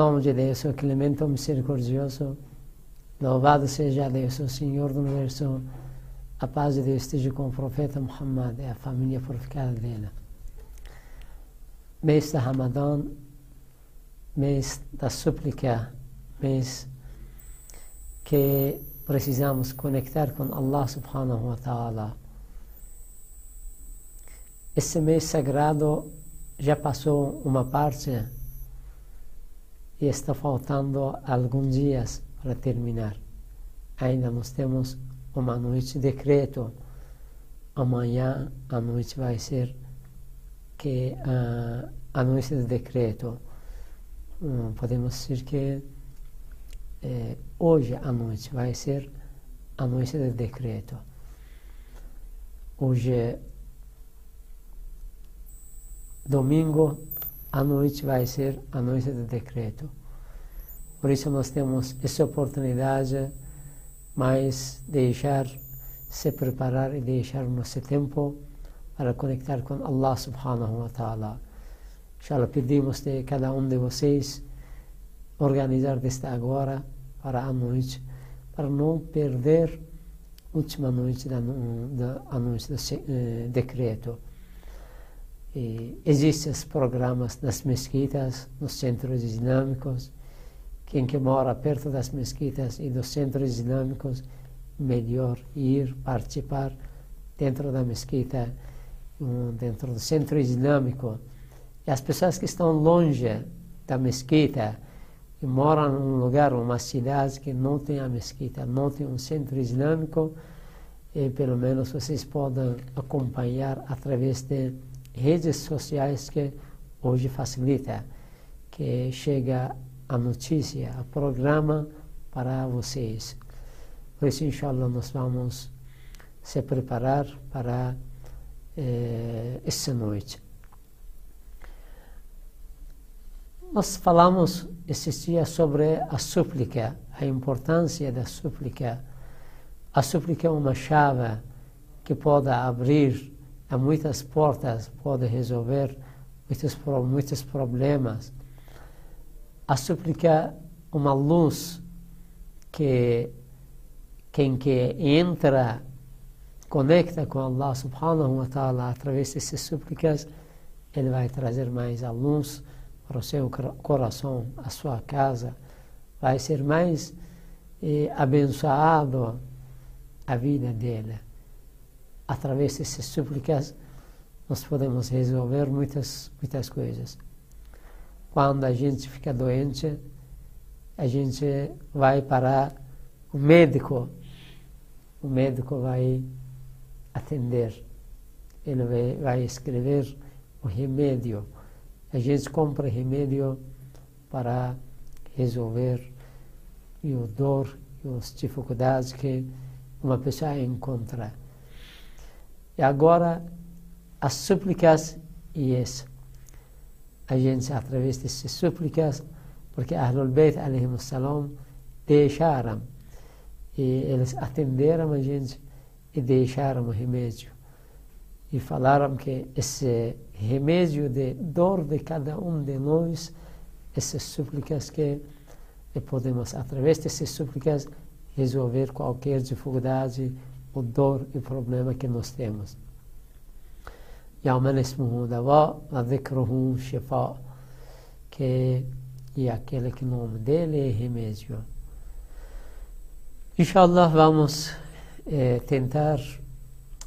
nome de Deus, o clemente misericordioso, louvado seja Deus, o Senhor do universo, a paz de Deus esteja com o profeta Muhammad e a família purificada dele. Mês da Ramadã, mês da súplica, mês que precisamos conectar com Allah subhanahu wa ta'ala. Esse mês sagrado já passou uma parte e está faltando alguns dias para terminar. Ainda nós temos uma noite de decreto. Amanhã a noite vai ser que uh, a noite de decreto. Um, podemos dizer que eh, hoje à noite vai ser a noite de decreto. Hoje domingo à noite vai ser a noite do decreto. Por isso nós temos essa oportunidade, mas deixar se preparar e deixar nosso tempo para conectar com Allah subhanahu wa ta'ala. Inshallah pedimos de cada um de vocês organizar desde agora para a noite, para não perder a última noite da, da noite do eh, decreto. E existem programas nas mesquitas, nos centros dinâmicos. Quem que mora perto das mesquitas e dos centros dinâmicos, melhor ir participar dentro da mesquita, dentro do centro dinâmico. E as pessoas que estão longe da mesquita, que moram num lugar, uma cidade que não tem a mesquita, não tem um centro islâmico, e pelo menos vocês podem acompanhar através de redes sociais que hoje facilita, que chega a notícia, o programa para vocês. Por isso, inshallah, nós vamos se preparar para eh, essa noite. Nós falamos esses dias sobre a súplica, a importância da súplica. A súplica é uma chave que pode abrir muitas portas, pode resolver muitos, muitos problemas. A súplica uma luz que quem que entra, conecta com Allah subhanahu wa ta'ala através dessas súplicas, ele vai trazer mais a luz para o seu coração, a sua casa, vai ser mais eh, abençoado a vida dele através dessas súplicas, nós podemos resolver muitas, muitas coisas. Quando a gente fica doente, a gente vai para o médico. O médico vai atender. Ele vai, escrever o remédio. A gente compra remédio para resolver e o dor e as dificuldades que uma pessoa encontra. E agora, as súplicas e isso. A gente, através dessas súplicas, porque Ahlul Bayt, salam, deixaram, e eles atenderam a gente e deixaram o remédio. E falaram que esse remédio de dor de cada um de nós, essas súplicas que podemos, através dessas súplicas, resolver qualquer dificuldade, o dor e problema que nós temos. يعمل اسمه دواء وذكره شفاء que e aquele que o nome dele é remédio. Inshallah vamos eh, tentar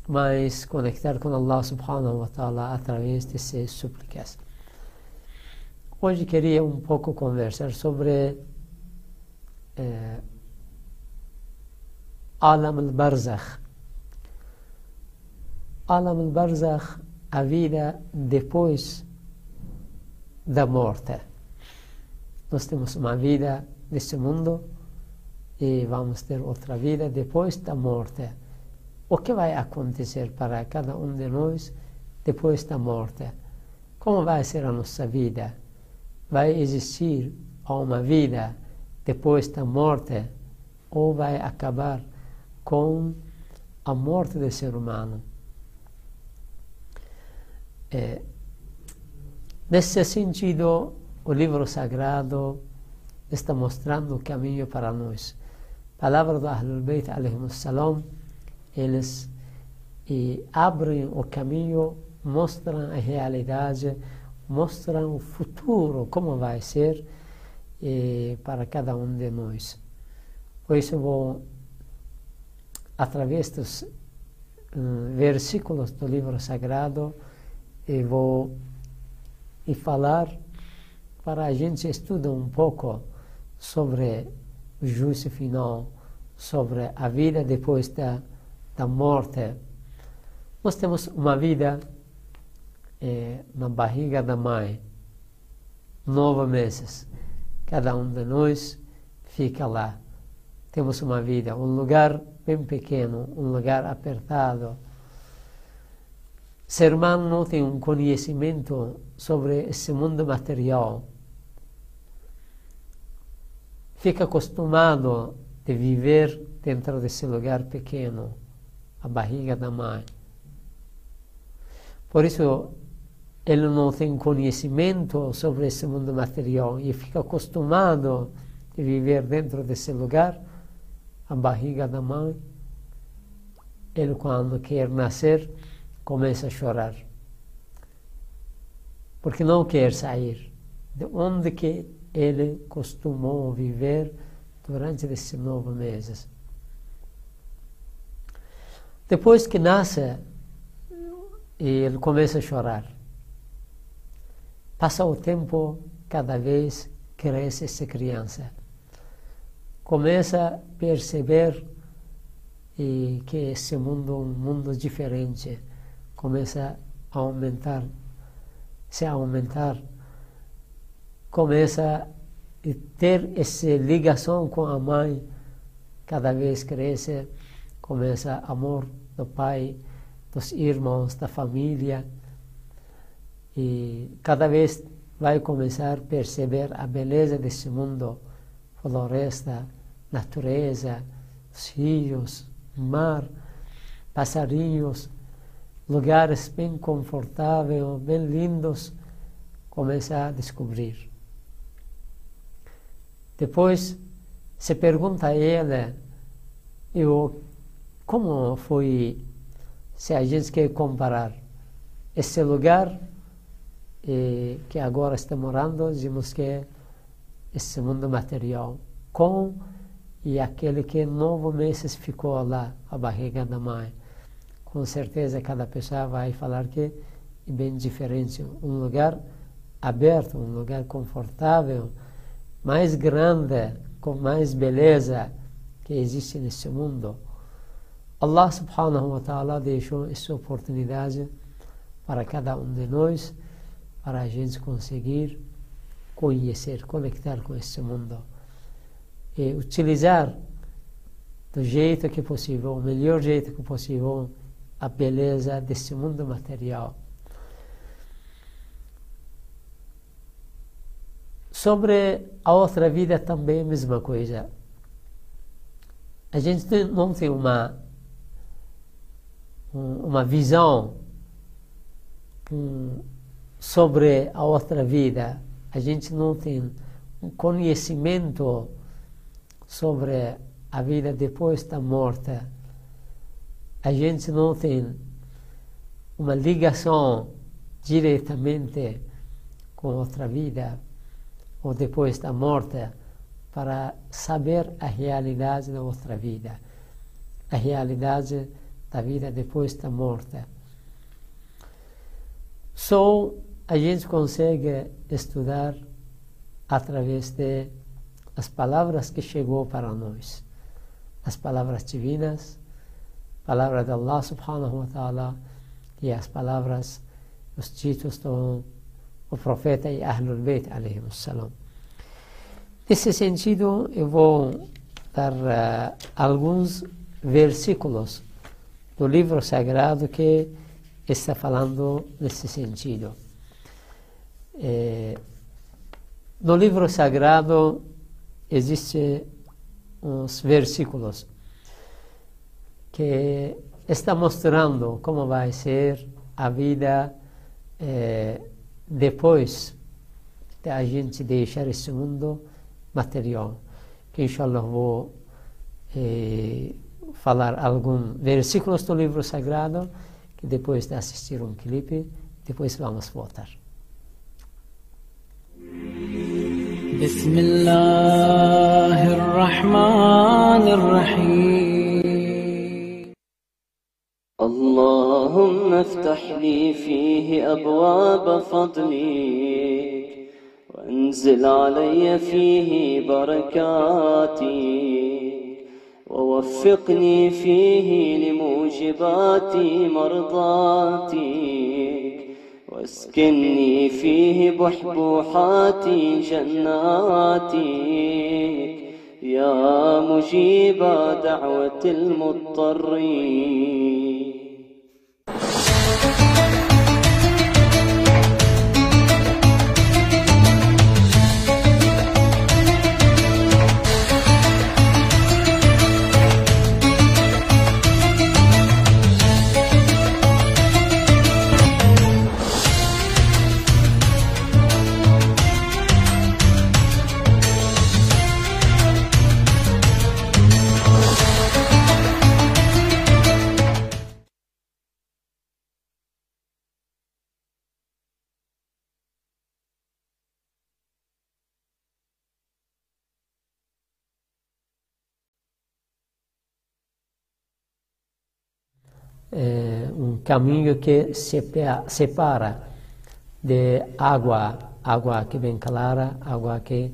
mais conectar com Allah subhanahu wa ta'ala através dessas súplicas. Hoje queria um pouco conversar sobre eh, Alam al-Barzakh. Alam al-Barzakh, a vida depois da morte. Nós temos uma vida neste mundo e vamos ter outra vida depois da morte. O que vai acontecer para cada um de nós depois da morte? Como vai ser a nossa vida? Vai existir uma vida depois da morte ou vai acabar com a morte do ser humano. É, nesse sentido, o livro sagrado está mostrando o caminho para nós. Palavra do Ahlul Bayt, salam, eles e abrem o caminho, mostram a realidade, mostram o futuro, como vai ser e, para cada um de nós. Por isso, vou, através dos versículos do livro sagrado, e vou e falar para a gente estudar um pouco sobre o juízo final, sobre a vida depois da, da morte. Nós temos uma vida é, na barriga da mãe, nove meses. Cada um de nós fica lá. Temos uma vida, um lugar bem pequeno, um lugar apertado. Ser humano tem um conhecimento sobre esse mundo material fica acostumado de viver dentro desse lugar pequeno, a barriga da mãe. Por isso, ele não tem conhecimento sobre esse mundo material e fica acostumado de viver dentro desse lugar, a barriga da mãe. Ele, quando quer nascer, começa a chorar. Porque não quer sair. De onde que ele costumou viver durante esses nove meses. Depois que nasce, ele começa a chorar. Passa o tempo, cada vez cresce essa criança. Começa a perceber e que esse mundo é um mundo diferente. Começa a aumentar, se aumentar começa a ter essa ligação com a mãe, cada vez cresce, começa amor do pai, dos irmãos, da família, e cada vez vai começar a perceber a beleza desse mundo, floresta, natureza, os rios, mar, passarinhos, lugares bem confortáveis, bem lindos, começa a descobrir. Depois se pergunta a ele eu, como foi, se a gente quer comparar esse lugar eh, que agora está morando, dizemos que é esse mundo material, com e aquele que nove meses ficou lá, a barriga da mãe. Com certeza cada pessoa vai falar que é bem diferente. Um lugar aberto, um lugar confortável, mais grande, com mais beleza que existe nesse mundo. Allah subhanahu wa ta'ala deixou essa oportunidade para cada um de nós, para a gente conseguir conhecer, conectar com esse mundo e utilizar do jeito que possível, o melhor jeito que possível, a beleza desse mundo material. Sobre a outra vida também a mesma coisa. A gente não tem uma, uma visão sobre a outra vida. A gente não tem um conhecimento sobre a vida depois da morte. A gente não tem uma ligação diretamente com outra vida ou depois da morte para saber a realidade da outra vida, a realidade da vida depois da morte. Só a gente consegue estudar através de as palavras que chegou para nós, as palavras divinas, palavra de Allah subhanahu wa ta'ala e as palavras, os títulos do o profeta e Ahlul Bayt salam. Nesse sentido, eu vou dar uh, alguns versículos do livro sagrado que está falando nesse sentido. É, no livro sagrado existem uns versículos que está mostrando como vai ser a vida é, depois de a gente deixar esse mundo material. Que inshallah vou eh, falar alguns versículos do livro sagrado, que depois de assistir um clipe, depois vamos voltar. بسم الله الرحمن الرحيم اللهم افتح لي فيه أبواب فضلك وانزل علي فيه بركاتك ووفقني فيه لموجبات مرضاتك واسكني فيه بحبوحات جناتك يا مجيب دعوة المضطرين. Thank you. É, um caminho que separa de água, água que vem clara, água que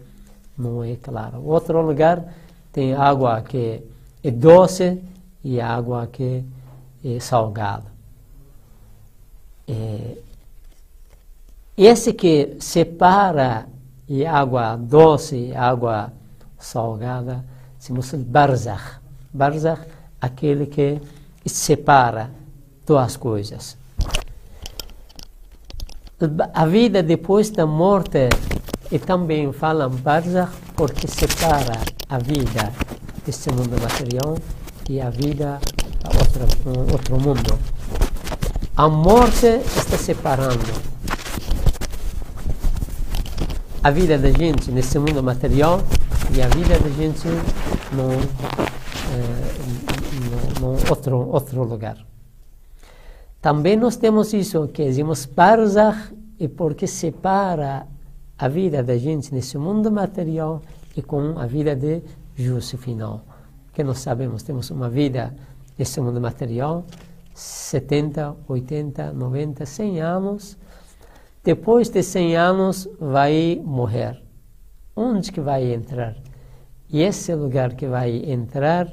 não é clara. Outro lugar tem água que é doce e água que é salgada. É, esse que separa e água doce e água salgada se chama barzakh. Barzakh, aquele que separa duas coisas. A vida depois da morte, e também falam Barzakh, porque separa a vida deste mundo material e a vida a outro, outro mundo. A morte está separando a vida da gente nesse mundo material e a vida da gente no, eh, outro, outro lugar. Também nós temos isso que dizemos Barzakh, e porque separa a vida da gente nesse mundo material e com a vida de juízo final. Que nós sabemos, temos uma vida nesse mundo material, 70, 80, 90, 100 anos. Depois de 100 anos, vai morrer. Onde que vai entrar? E esse lugar que vai entrar,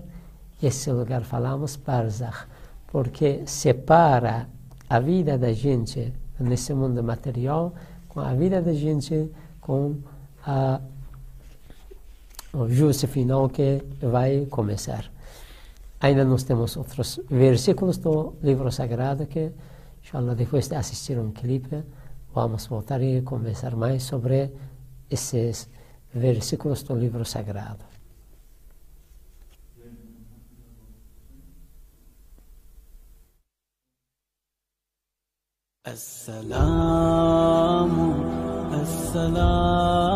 esse lugar falamos Barzakh, porque separa a vida da gente nesse mundo material com a vida da gente com a, o juízo final que vai começar. Ainda nós temos outros versículos do livro sagrado que, inshallah, depois de assistir um clipe, vamos voltar e conversar mais sobre esses versículos do livro sagrado. السلام السلام.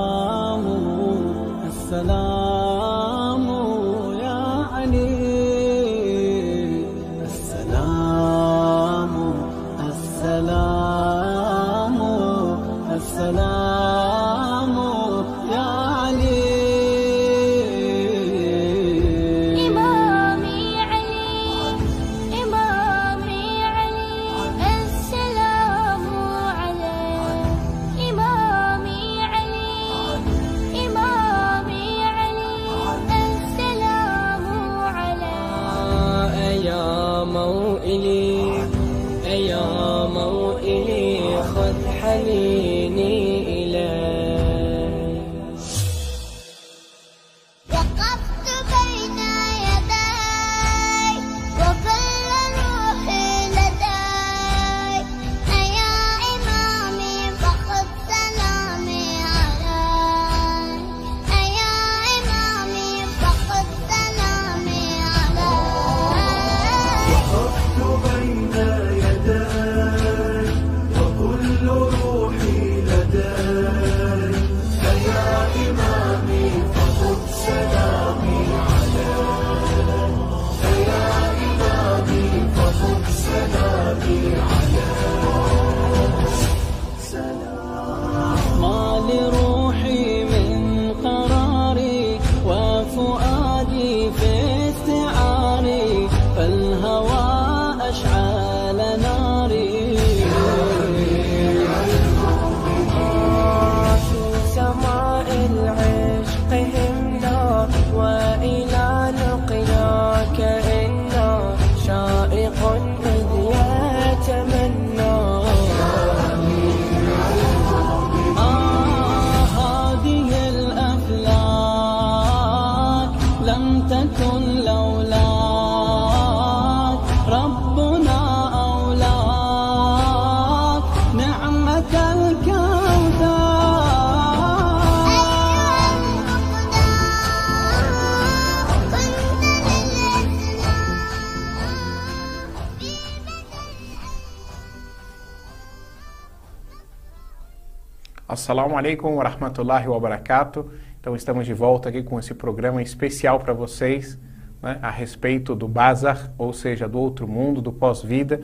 Assalamu alaikum wa rahmatullahi wa barakatuh. Então estamos de volta aqui com esse programa especial para vocês né, a respeito do Bazar, ou seja, do outro mundo, do pós-vida.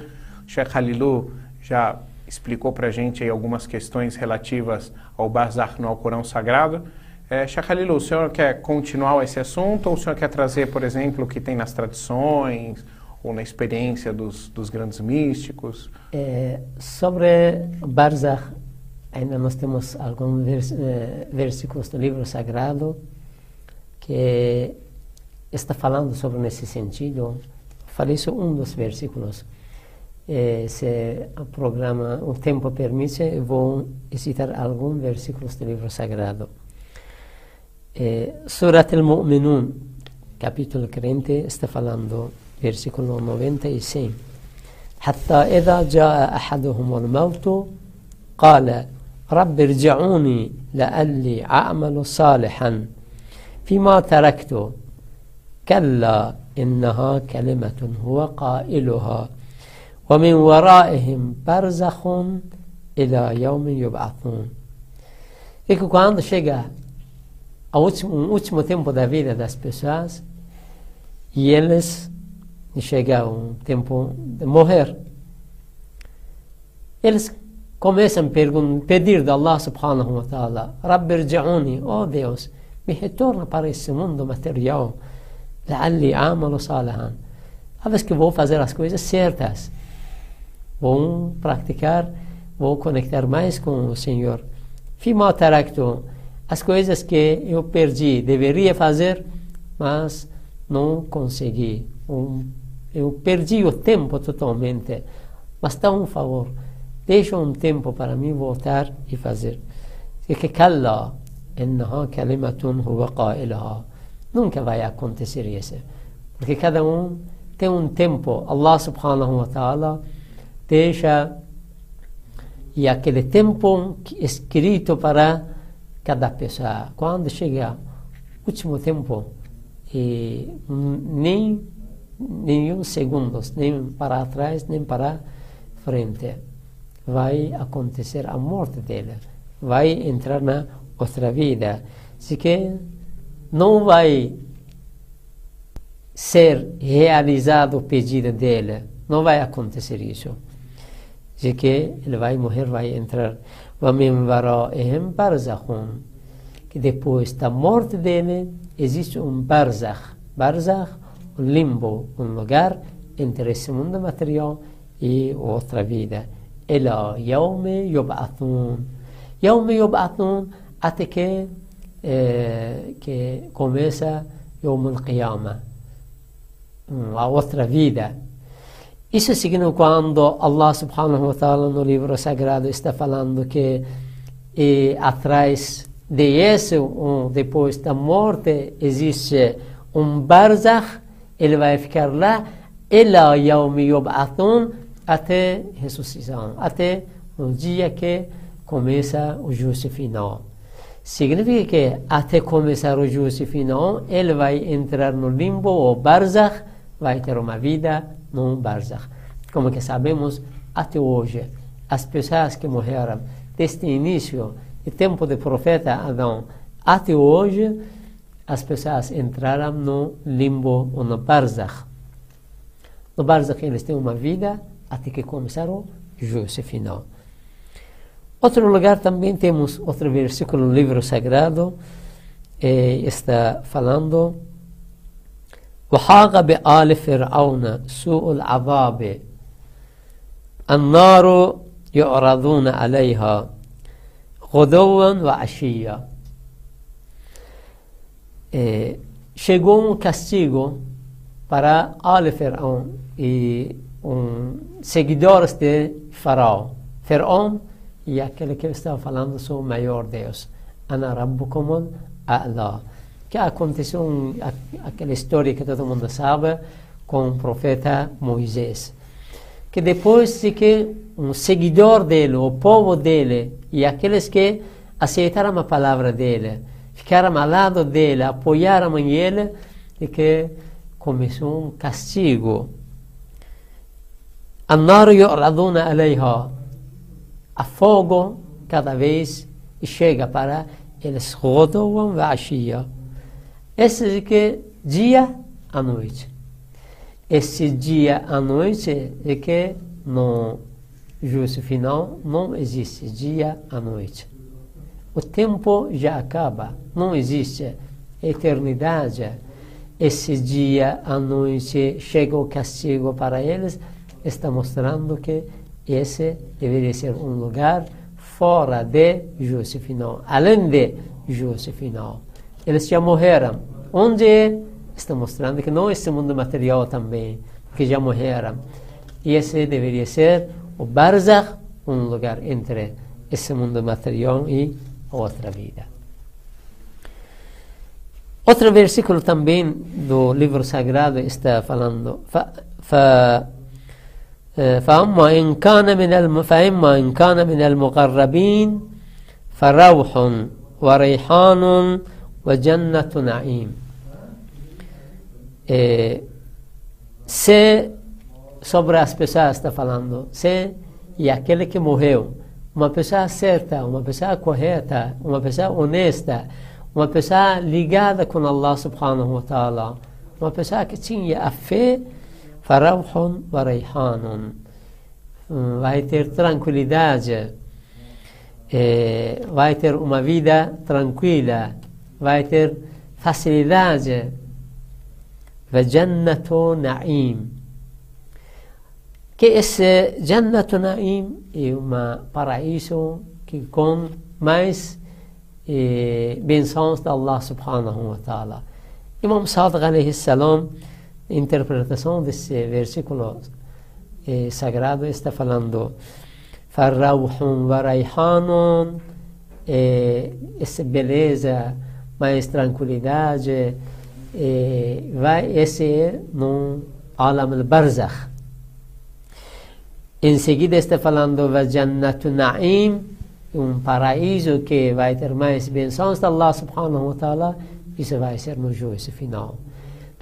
Sheikh Halilu já explicou para a gente algumas questões relativas ao Bazar no Alcorão Sagrado. É, Sheikh Halilu, o senhor quer continuar esse assunto ou o senhor quer trazer, por exemplo, o que tem nas tradições ou na experiência dos, dos grandes místicos? É, sobre Barzakh, ainda nós temos alguns vers eh, versículos do livro sagrado que está falando sobre nesse sentido. Falei só um dos versículos. Eh, se o programa, o tempo permite, eu vou citar alguns versículos do livro sagrado. Eh, Surat al-Mu'minun, capítulo 40, está falando, versículo 96. حتى إذا جاء أحدهم الموت قال رب ارجعوني لألي أعمل صالحا. فيما تركت كلا إنها كلمة هو قائلها. ومن ورائهم برزخ إلى يوم يبعثون. إكو كواند شيغا أوتمو أوتمو تيمبو دا فيدا داس بيساس يلس نشيغا تيمبو مهر يلس começam a pedir de Allah subhanahu wa ta'ala, Rabbi irji'uni, oh Deus, me retorna para esse mundo material, la'alli amalu salihan. Talvez que vou fazer as coisas certas, vou praticar, vou conectar mais com o Senhor. Fima taraktu, as coisas que eu perdi, deveria fazer, mas não consegui. Eu perdi o tempo totalmente. Mas dá um favor, deixa um tempo para mim voltar e fazer. E que kalla, innaha kalimatun huwa qailaha. Nunca vai acontecer isso. Porque cada um tem um tempo. Allah subhanahu wa ta'ala deixa e aquele tempo que- escrito para cada pessoa. Quando chega o último tempo, e nem nenhum segundos, nem para trás, nem para frente, vai acontecer a morte dele, vai entrar na outra vida. Se que não vai ser realizado o pedido dele, não vai acontecer isso. De que ele vai morrer, vai entrar que depois da morte dele existe um barzakh, barzakh, um limbo, um lugar entre esse mundo material e outra vida. إلى يوم يبعثون يوم يبعثون até que, eh, que começa يوم القيامة a outra vida. Isso significa quando Allah subhanahu wa ta'ala no livro sagrado está falando que e, atrás de isso, um, depois da morte, existe um barzakh, ele vai ficar lá, ila yawmi yub'athun, até ressuscitação, até o dia que começa o juízo final. Significa que até começar o juízo final, ele vai entrar no limbo ou barzakh, vai ter uma vida no barzakh. Como que sabemos, até hoje, as pessoas que morreram desde o início do tempo do profeta Adão até hoje, as pessoas entraram no limbo ou no barzakh. No barzakh eles têm uma vida até que começaram o juízo final. Outro lugar também temos outro versículo no livro sagrado, eh, está falando وحاق بآل فرعون سوء العذاب النار يعرضون عليها غدوا وعشيا Eh, chegou um castigo para Al Faraó e um, seguidores de Faraó. Faraó e aquele que estava falando sou o maior Deus. Ana Rabbukum A'la. Que aconteceu um, aquela história que todo mundo sabe com o profeta Moisés. Que depois de que um seguidor dele, o povo dele e aqueles que aceitaram a palavra dele, ficaram ao lado dele, apoiaram ele, e que começou um castigo. Anoro yoraduna aleiha. A fogo cada vez chega para eles. Esse que dia à noite. Esse dia à noite é que no juízo final não existe dia à noite. O tempo já acaba, não existe eternidade. Esse dia à noite chega o castigo para eles está mostrando que esse deveria ser um lugar fora de juízo final, além de juízo final. Eles já morreram. Onde está mostrando que não este mundo material também, que já morreram. E esse deveria ser o Barzakh, um lugar entre esse mundo material e outra vida. Outro versículo também do livro sagrado está falando fa, fa, فأما إن كان من فإما إن كان من المقربين فروح وريحان وجنة نعيم. إيه، سي صبر أسبسا أستفلاندو سي يأكلك مهيو ما بسا سيرتا وما بسا كوهيتا وما بسا أونيستا وما بسا لقادة كن الله سبحانه وتعالى وما بسا كتين يأفي فروح وريحان. وايتر ترانكولي داجة إيه، وايتر أمافيدا ترانكولا وايتر فصلي وجنة نعيم. كي إس جنة نعيم يوما بارايسو كي كون مايس بين الله سبحانه وتعالى. إمام صادق عليه السلام interpretação desse versículo eh, sagrado, está falando Farrauhun wa Raihanun, eh, essa beleza, mais tranquilidade, eh, vai esse é no alam al-barzakh. Em seguida está falando Vajannatu Na'im, um paraíso que vai ter mais bênçãos de Allah subhanahu wa ta'ala, isso vai ser no juízo final.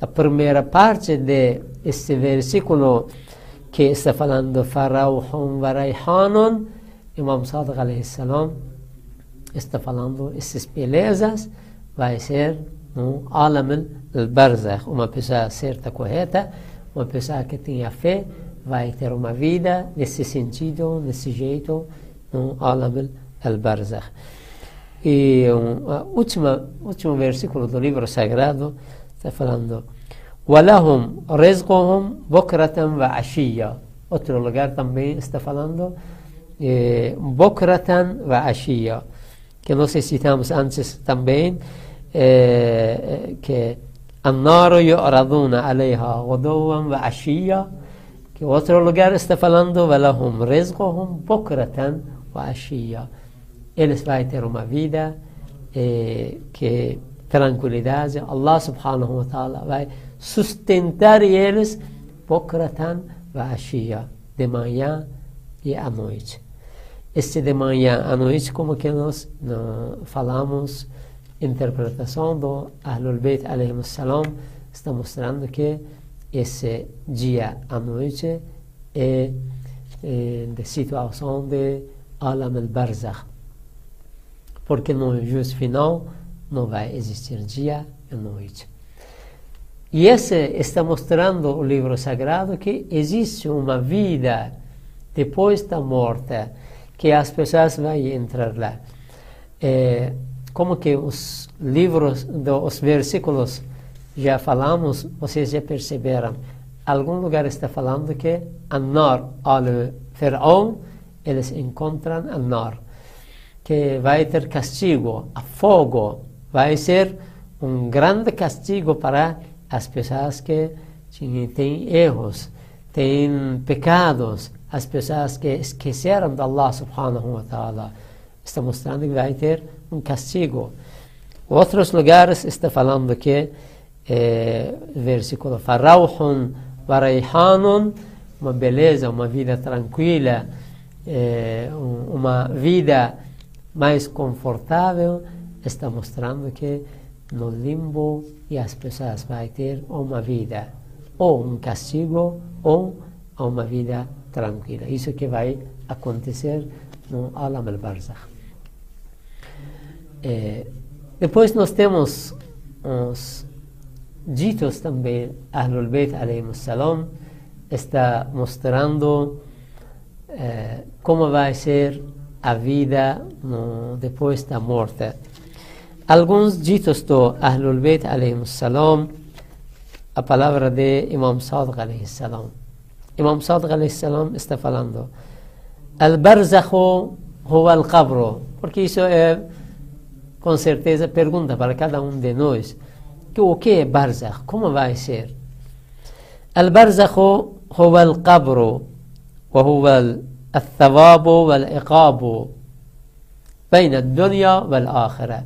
A primeira parte de este versículo que está falando Farauhun wa Raihanun, Imam Sadiq salam está falando essas belezas vai ser no alam al-barzakh, uma pessoa certa, correta, uma pessoa que tenha fé, vai ter uma vida nesse sentido, nesse jeito, no alam al-barzakh. E um último, último versículo do livro sagrado está falando ولهم رزقهم بكرة وعشية. اترو لغار تنبين استفلاندو إيه، بكرة وعشية. كنو سيسيتامس أنسس تنبين النار يعرضون عليها غدوا وعشية. واترو لغار استفلاندو ولهم رزقهم بكرة وعشية. إلس فايتر وما فيدا كي ترانكولي دازي الله سبحانه وتعالى sustentar eles Bokratan Vashiya, de manhã e à noite. Este de manhã à noite, como que nós não, falamos, interpretação do Ahlul beit salam está mostrando que esse dia à noite é, é de situação de Alam al-Barzakh. Porque no juiz final não vai existir dia e noite. E esse está mostrando o livro sagrado que existe uma vida depois da morte, que as pessoas vão entrar lá. É, como que os livros, dos versículos já falamos, vocês já perceberam. Algum lugar está falando que An-Nar, al-Fir'aun, eles encontram An-Nar, que vai ter castigo, a fogo, vai ser um grande castigo para as pessoas que têm erros, têm pecados, as pessoas que esqueceram de Allah subhanahu wa ta'ala. Está mostrando que vai ter um castigo. Outros lugares está falando que é, versículo Farauhun Varaihanun, uma beleza, uma vida tranquila, é, um- uma vida mais confortável, está mostrando que no limbo e as pessoas vão ter uma vida, ou um castigo, ou uma vida tranquila. Isso que vai acontecer no Alam al-Barzakh. É, depois nós temos os ditos também, Ahlul Bayt salam está mostrando eh, como vai ser a vida no, depois da morte. Alguns ditos do Ahlul Bayt salam, a palavra de Imam Sadiq alayhi salam. Imam Sadiq alayhi salam está falando Al-Barzakhu huwa al-Qabro, porque isso é com certeza pergunta para cada um de nós que o que é Barzakh? Como vai ser? البرزخ هو القبر وهو ال- الثواب والعقاب بين الدنيا والآخرة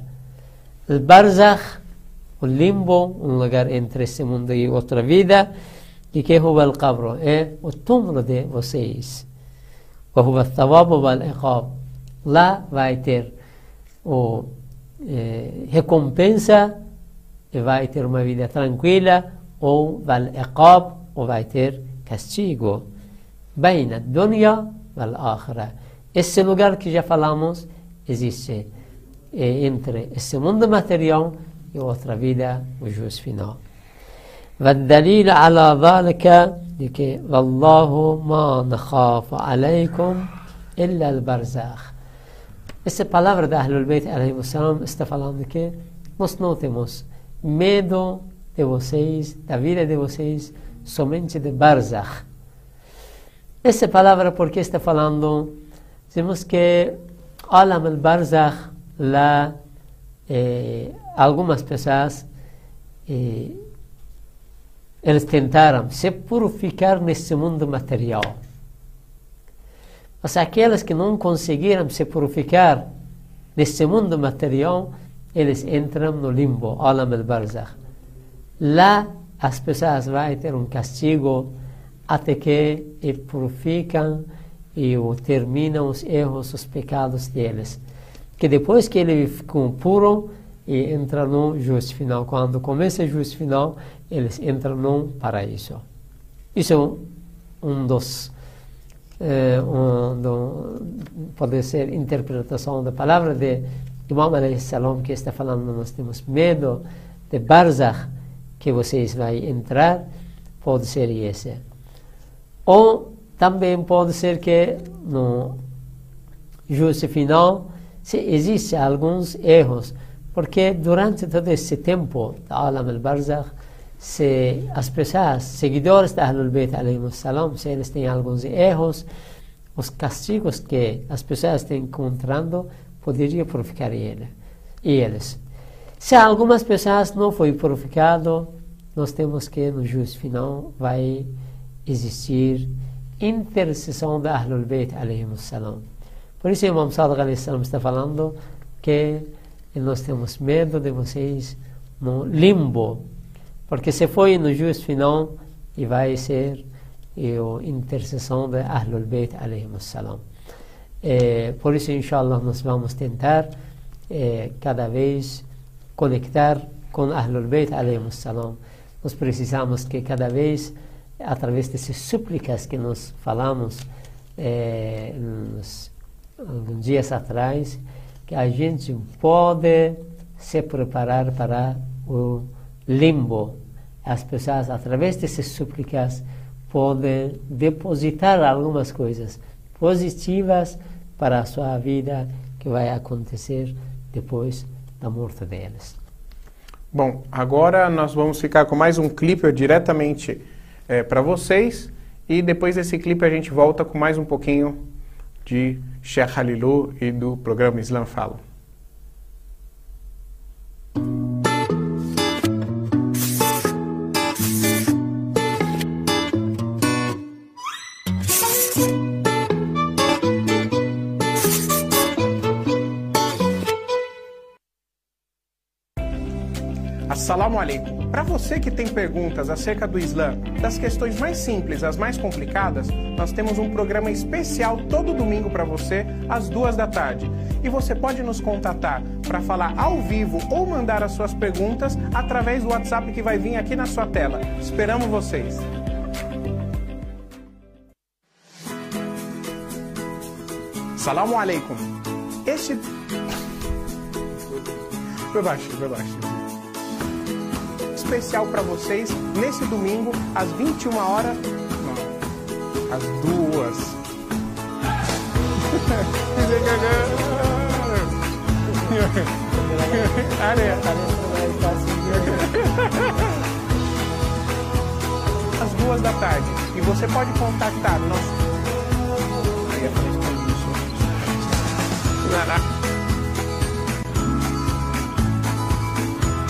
البرزخ o limbo, um lugar entre esse mundo e outra vida, e que هو القبر é o túmulo de vocês. وهو الثواب والعقاب lá vai ter o eh, recompensa e vai ter uma vida tranquila ou val iqab ou vai ter castigo بين الدنيا والآخرة esse lugar que já falamos existe eh, entre esse mundo material e outra vida o juízo final والدليل على ذلك لكي والله ما نخاف عليكم إلا البرزاخ essa palavra da Ahlul Bayt alayhi salam está falando que nós não temos medo de vocês, da vida de vocês, somente de Barzakh. Essa palavra porque está falando, dizemos que Alam al-Barzakh, lá, eh, algumas pessoas, eh, eles tentaram se purificar nesse mundo material. Mas aqueles que não conseguiram se purificar nesse mundo material, eles entram no limbo, Alam al-Barzakh. Lá as pessoas vão ter um castigo até que e purificam e terminam os erros, os pecados deles. Que depois que ele ficam puro e entra no juízo final. Quando começa o juízo final, eles entram no paraíso. Isso é um dos eh, um, do, pode ser interpretação da palavra de Imam salam que está falando nós temos medo de Barzakh que vocês vão entrar pode ser esse ou também pode ser que no juízo final se existe alguns erros porque durante todo esse tempo da Alam al-Barzakh se as pessoas, seguidores da Ahlul Bayt salam, se eles têm alguns erros, os castigos que as pessoas estão encontrando poderiam purificar ele, eles. Se algumas pessoas não foi purificado, nós temos que no juízo final vai existir intercessão da Ahlul Bayt salam. Por isso, Imam salam está falando que nós temos medo de vocês no limbo, porque se foi no juízo final e vai ser a intercessão de Ahlul Bayt salam. É, por isso, inshallah, nós vamos tentar é, cada vez conectar com Ahlul Bayt salam. Nós precisamos que cada vez, através dessas súplicas que nós falamos é, nos, dias atrás, que a gente pode se preparar para o limbo. As pessoas, através dessas súplicas, podem depositar algumas coisas positivas para a sua vida que vai acontecer depois da morte deles. Bom, agora nós vamos ficar com mais um clipe diretamente para vocês e depois desse clipe a gente volta com mais um pouquinho de Sheikh Halilu e do programa Islam Fala. Assalamu Salam aleikum. Para você que tem perguntas acerca do Islã, das questões mais simples às mais complicadas, nós temos um programa especial todo domingo para você, às duas da tarde. E você pode nos contatar para falar ao vivo ou mandar as suas perguntas através do WhatsApp que vai vir aqui na sua tela. Esperamos vocês. Salam aleikum. Este. Foi baixo, foi baixo. Especial para vocês nesse domingo, às 21 horas. Não, às duas. Às duas da tarde. E você pode contactar nosso. Aí. Nará.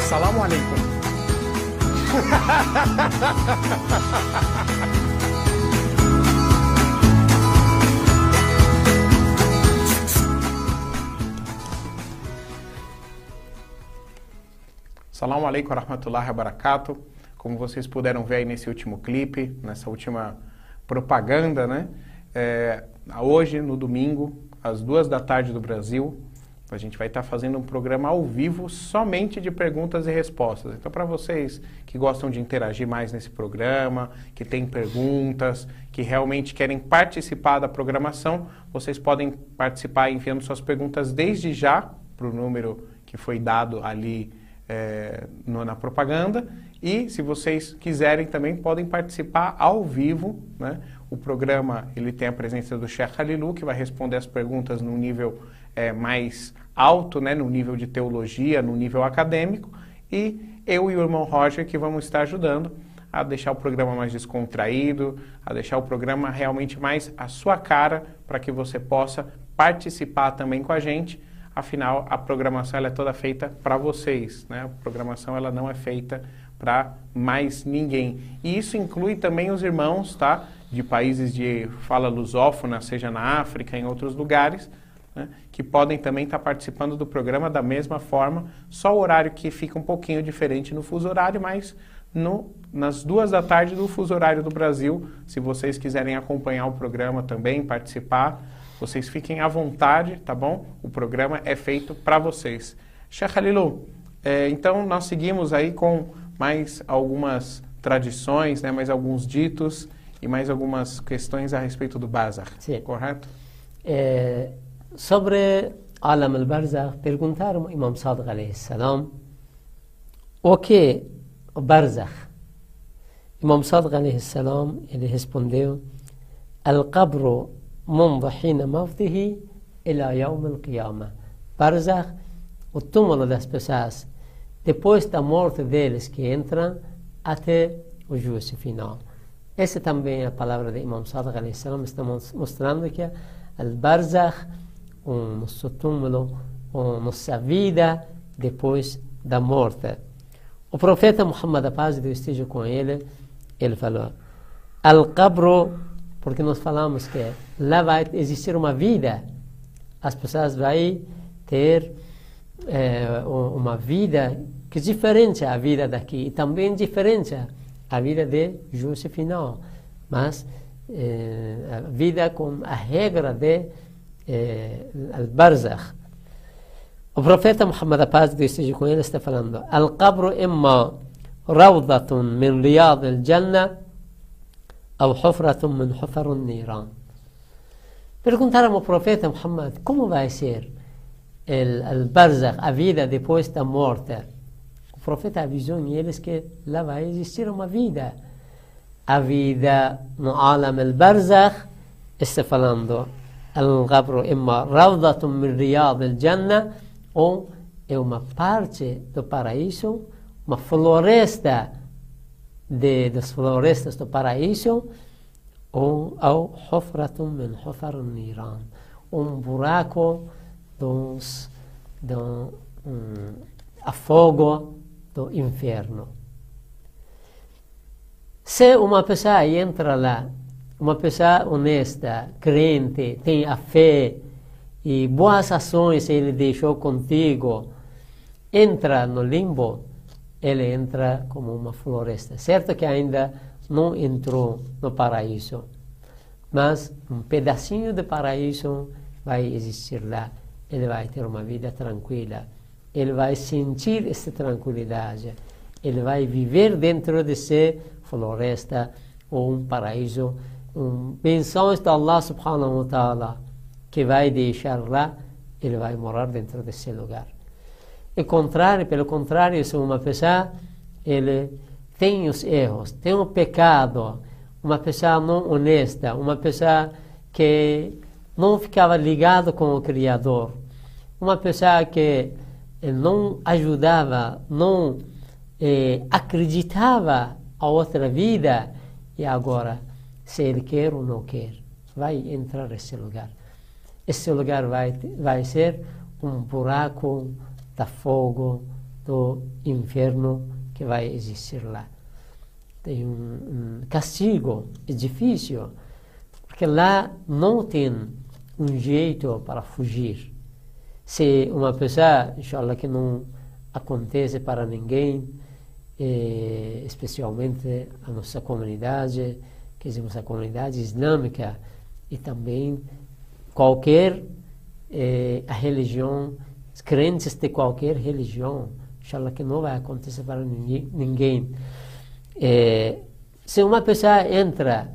Salam aleikum. Salam alaikum warahmatullahi wabarakatuh. Como vocês puderam ver aí nesse último clipe, nessa última propaganda, né? É, hoje, no domingo, às duas da tarde do Brasil, a gente vai estar fazendo um programa ao vivo somente de perguntas e respostas. Então, para vocês que gostam de interagir mais nesse programa, que têm perguntas, que realmente querem participar da programação, vocês podem participar enviando suas perguntas desde já para o número que foi dado ali é, no, na propaganda. E se vocês quiserem também podem participar ao vivo. Né? O programa ele tem a presença do Sheikh Halilu, que vai responder as perguntas no nível é, mais alto, né? no nível de teologia, no nível acadêmico. E eu e o irmão Roger que vamos estar ajudando a deixar o programa mais descontraído, a deixar o programa realmente mais a sua cara, para que você possa participar também com a gente Afinal, a programação é toda feita para vocês, né? A programação ela não é feita para mais ninguém. E isso inclui também os irmãos, tá? De países de fala lusófona, seja na África, em outros lugares, né? que podem também estar tá participando do programa da mesma forma, só o horário que fica um pouquinho diferente no fuso horário, mas no, nas duas da tarde do fuso horário do Brasil, se vocês quiserem acompanhar o programa também, participar, vocês fiquem à vontade, tá bom? O programa é feito para vocês. Sheikh Halilu, é, então nós seguimos aí com mais algumas tradições, né, mais alguns ditos e mais algumas questões a respeito do Bazar, Sim. correto? É, sobre Alam al-Barzakh, perguntaram ao Imam Sadiq alayhi salam o que o Barzakh. Imam Sadiq alayhi salam, ele respondeu Al-Qabru منذ حين موته إلى يوم القيامة. Barzakh, o túmulo das pessoas, depois da morte deles que entram até o juízo final. Essa também é a palavra de Imam Sadiq salam, está mostrando que o Barzakh, o nosso túmulo, a nossa vida depois da morte. O profeta Muhammad, a paz de Deus esteja com ele, ele falou: Al-Qabru porque nós falamos que lá vai existir uma vida, as pessoas vão ter é, uma vida que é diferente à vida daqui e também diferente à vida de juízo final, mas é, a vida com a regra de البرزخ. وبروفيتا محمد باز دي سيجيكوين استفلاندو القبر إما روضة من رياض الجنة أو حفرة من حفر النيران. بلكم ترى بروفيتا محمد كم بايسير البرزخ أفيدا دي بوستا مورتا. بروفيتا بيزون يلس كي لا بايز يصير ما فيدا. أفيدا من عالم البرزخ استفلاندو al-qabru imma rawdatun min riyad al-jannah ou é uma parte do paraíso, uma floresta de, das florestas do paraíso ou ao Hofratum min Hofar Niran, um buraco dos, do um, a fogo do inferno. Se uma pessoa entra lá, uma pessoa honesta, crente, tem a fé e boas ações ele deixou contigo, entra no limbo, ele entra como uma floresta. Certo que ainda não entrou no paraíso, mas um pedacinho de paraíso vai existir lá. Ele vai ter uma vida tranquila. Ele vai sentir essa tranquilidade. Ele vai viver dentro de si floresta ou um paraíso. Benções de Allah subhanahu wa ta'ala que vai deixar lá, ele vai morar dentro desse lugar. E contrário, pelo contrário, se uma pessoa ele tem os erros, tem um pecado, uma pessoa não honesta, uma pessoa que não ficava ligado com o Criador, uma pessoa que não ajudava, não eh, acreditava a outra vida e agora, se ele quer ou não quer, vai entrar nesse lugar. Esse lugar vai, vai ser um buraco da fogo do inferno que vai existir lá. Tem um, um castigo, é difícil, porque lá não tem um jeito para fugir. Se uma pessoa, inshallah, que não acontece para ninguém, eh, especialmente a nossa comunidade, que é a comunidade islâmica, e também qualquer eh, religião, crentes de qualquer religião, inshallah que não vai acontecer para ninguém. Eh, se uma pessoa entra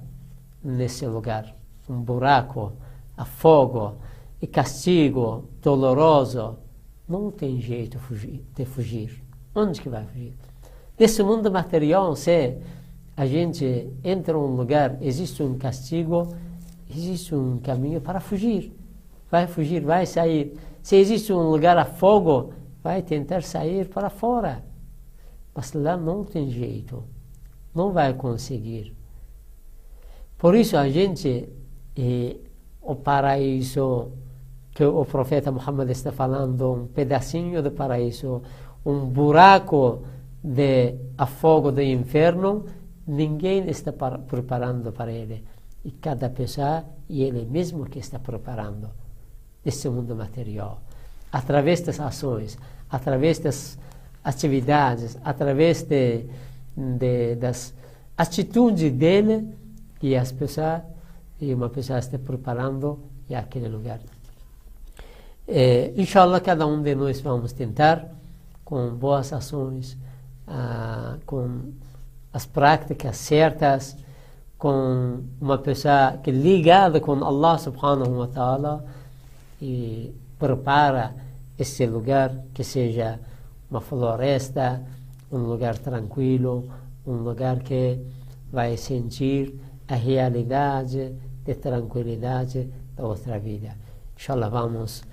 nesse lugar, um buraco, a fogo e castigo doloroso, não tem jeito de fugir. Onde que vai fugir? Nesse mundo material, se a gente entra em um lugar, existe um castigo, existe um caminho para fugir. Vai fugir, vai sair. Se existe um lugar a fogo, vai tentar sair para fora. Mas lá não tem jeito. Não vai conseguir. Por isso a gente, eh, o paraíso que o profeta Muhammad está falando, um pedacinho de paraíso, um buraco de a fogo do inferno, ninguém está para, preparando para ele e cada pessoa e ele mesmo que está preparando esse mundo material. Através das ações, através das atividades, através de, de, das atitudes dele e as pessoas e uma pessoa está preparando aquele lugar. É, inshallah, cada um de nós vamos tentar com boas ações, ah, com as práticas certas, com uma pessoa que é ligada com Allah subhanahu wa ta'ala e prepara esse lugar que seja uma floresta, um lugar tranquilo, um lugar que vai sentir a realidade de tranquilidade da outra vida. Inshallah vamos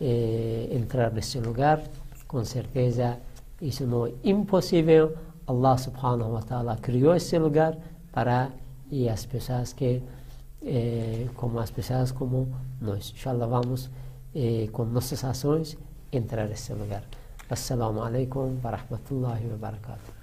eh, entrar nesse lugar, com certeza isso não é impossível. Allah subhanahu wa ta'ala criou esse lugar para e as pessoas que eh, como as pessoas como nós. Inshallah vamos eh, com nossas ações entrar nesse lugar. Assalamu alaikum wa rahmatullahi wa barakatuh.